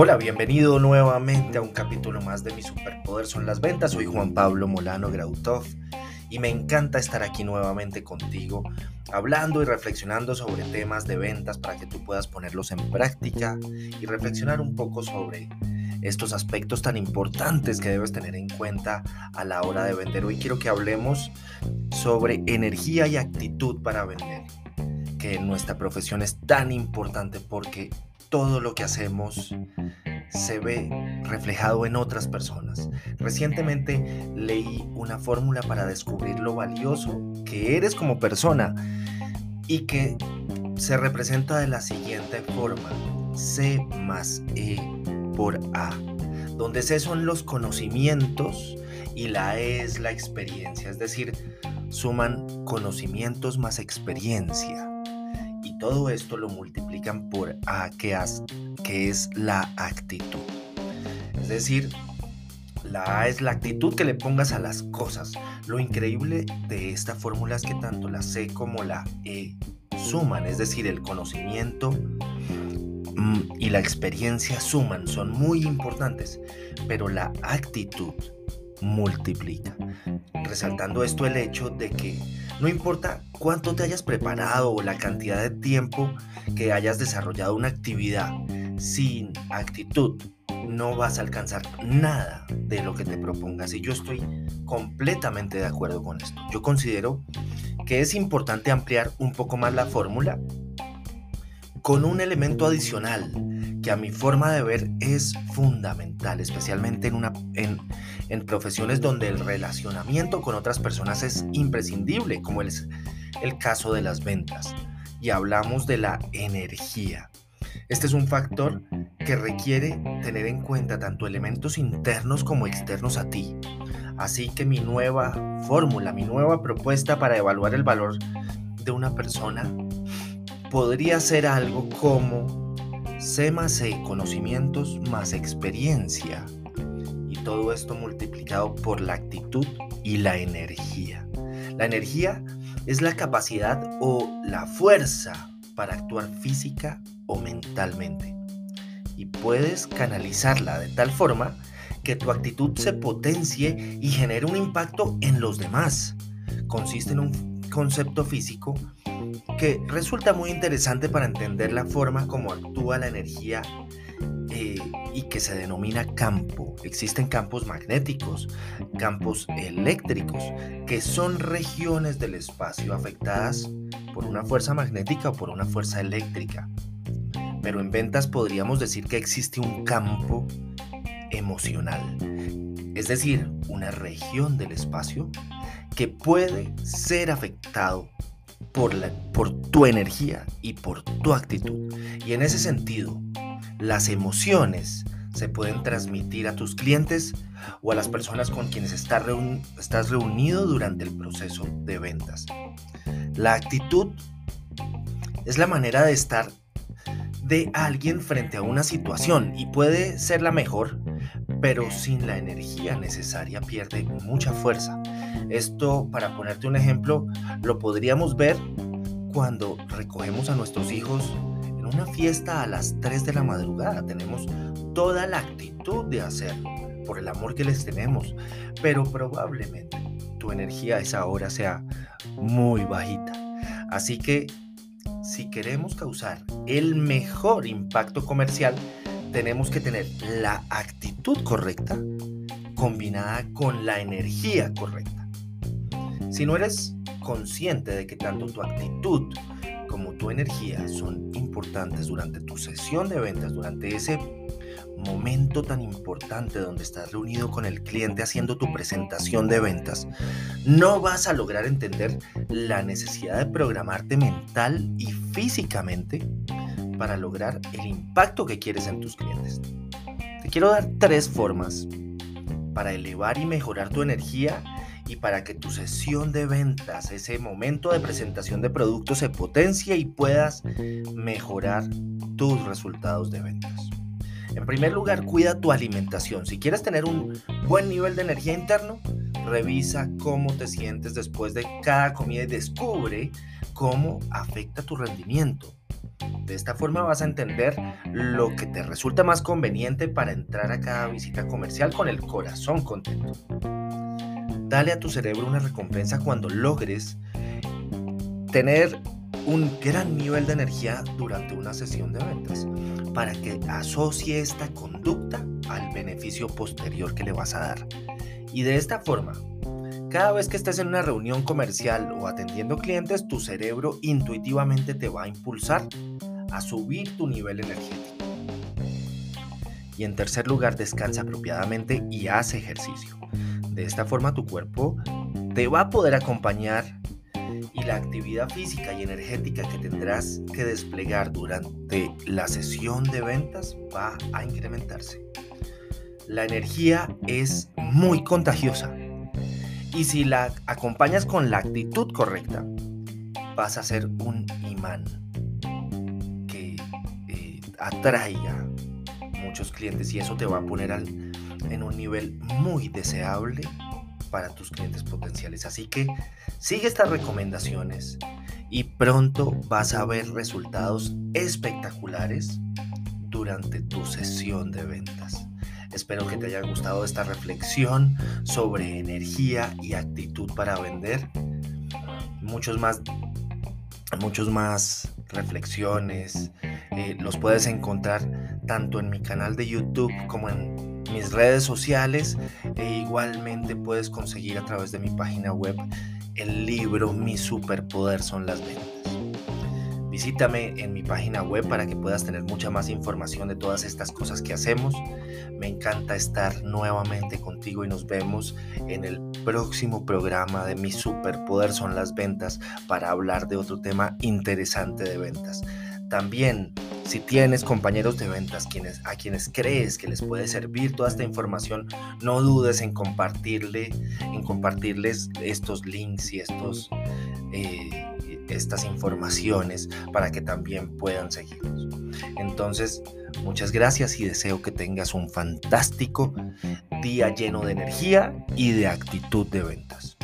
Hola, bienvenido nuevamente a un capítulo más de Mi Superpoder son las ventas. Soy Juan Pablo Molano Grautov y me encanta estar aquí nuevamente contigo hablando y reflexionando sobre temas de ventas para que tú puedas ponerlos en práctica y reflexionar un poco sobre estos aspectos tan importantes que debes tener en cuenta a la hora de vender. Hoy quiero que hablemos sobre energía y actitud para vender, que en nuestra profesión es tan importante porque todo lo que hacemos se ve reflejado en otras personas. Recientemente leí una fórmula para descubrir lo valioso que eres como persona y que se representa de la siguiente forma. C más E por A, donde C son los conocimientos y la E es la experiencia, es decir, suman conocimientos más experiencia todo esto lo multiplican por A, que, que es la actitud. Es decir, la A es la actitud que le pongas a las cosas. Lo increíble de esta fórmula es que tanto la C como la E suman, es decir, el conocimiento mm, y la experiencia suman, son muy importantes, pero la actitud multiplica. Resaltando esto el hecho de que no importa cuánto te hayas preparado o la cantidad de tiempo que hayas desarrollado una actividad, sin actitud no vas a alcanzar nada de lo que te propongas. Y yo estoy completamente de acuerdo con esto. Yo considero que es importante ampliar un poco más la fórmula con un elemento adicional que a mi forma de ver es fundamental, especialmente en, una, en, en profesiones donde el relacionamiento con otras personas es imprescindible, como es el caso de las ventas. Y hablamos de la energía. Este es un factor que requiere tener en cuenta tanto elementos internos como externos a ti. Así que mi nueva fórmula, mi nueva propuesta para evaluar el valor de una persona podría ser algo como C más conocimientos más experiencia. Y todo esto multiplicado por la actitud y la energía. La energía es la capacidad o la fuerza para actuar física o mentalmente. Y puedes canalizarla de tal forma que tu actitud se potencie y genere un impacto en los demás. Consiste en un concepto físico que resulta muy interesante para entender la forma como actúa la energía eh, y que se denomina campo. Existen campos magnéticos, campos eléctricos, que son regiones del espacio afectadas por una fuerza magnética o por una fuerza eléctrica. Pero en ventas podríamos decir que existe un campo emocional, es decir, una región del espacio que puede ser afectado por, tu energía y por tu actitud. Y en ese sentido, las emociones se pueden transmitir a tus clientes o a las personas con quienes estás reunido durante el proceso de ventas. La actitud es la manera de estar de alguien frente a una situación y puede ser la mejor, pero sin la energía necesaria pierde mucha fuerza. Esto, para ponerte un ejemplo, lo podríamos ver cuando recogemos a nuestros hijos en una fiesta a las 3 de la madrugada. Tenemos toda la actitud de hacerlo por el amor que les tenemos, pero probablemente tu energía a esa hora sea muy bajita. Así que si queremos causar el mejor impacto comercial, tenemos que tener la actitud correcta combinada con la energía correcta. Si no eres consciente de que tanto tu actitud como tu energía son importantes durante tu sesión de ventas, durante ese momento tan importante donde estás reunido con el cliente haciendo tu presentación de ventas, no vas a lograr entender la necesidad de programarte mental y físicamente para lograr el impacto que quieres en tus clientes. Te quiero dar tres formas para elevar y mejorar tu energía y para que tu sesión de ventas, ese momento de presentación de productos se potencie y puedas mejorar tus resultados de ventas. En primer lugar, cuida tu alimentación. Si quieres tener un buen nivel de energía interno, revisa cómo te sientes después de cada comida y descubre cómo afecta tu rendimiento. De esta forma vas a entender lo que te resulta más conveniente para entrar a cada visita comercial con el corazón contento. Dale a tu cerebro una recompensa cuando logres tener un gran nivel de energía durante una sesión de ventas para que asocie esta conducta al beneficio posterior que le vas a dar. Y de esta forma, cada vez que estés en una reunión comercial o atendiendo clientes, tu cerebro intuitivamente te va a impulsar a subir tu nivel energético. Y en tercer lugar, descansa apropiadamente y haz ejercicio. De esta forma tu cuerpo te va a poder acompañar y la actividad física y energética que tendrás que desplegar durante la sesión de ventas va a incrementarse. La energía es muy contagiosa y si la acompañas con la actitud correcta, vas a ser un imán atraiga muchos clientes y eso te va a poner en un nivel muy deseable para tus clientes potenciales. Así que sigue estas recomendaciones y pronto vas a ver resultados espectaculares durante tu sesión de ventas. Espero que te haya gustado esta reflexión sobre energía y actitud para vender. Muchos más, muchos más reflexiones, eh, los puedes encontrar tanto en mi canal de YouTube como en mis redes sociales e igualmente puedes conseguir a través de mi página web el libro Mi superpoder son las ventas. Visítame en mi página web para que puedas tener mucha más información de todas estas cosas que hacemos. Me encanta estar nuevamente contigo y nos vemos en el próximo programa de Mi superpoder son las ventas para hablar de otro tema interesante de ventas. También, si tienes compañeros de ventas quienes, a quienes crees que les puede servir toda esta información, no dudes en compartirle, en compartirles estos links y estos, eh, estas informaciones para que también puedan seguirnos. Entonces, muchas gracias y deseo que tengas un fantástico día lleno de energía y de actitud de ventas.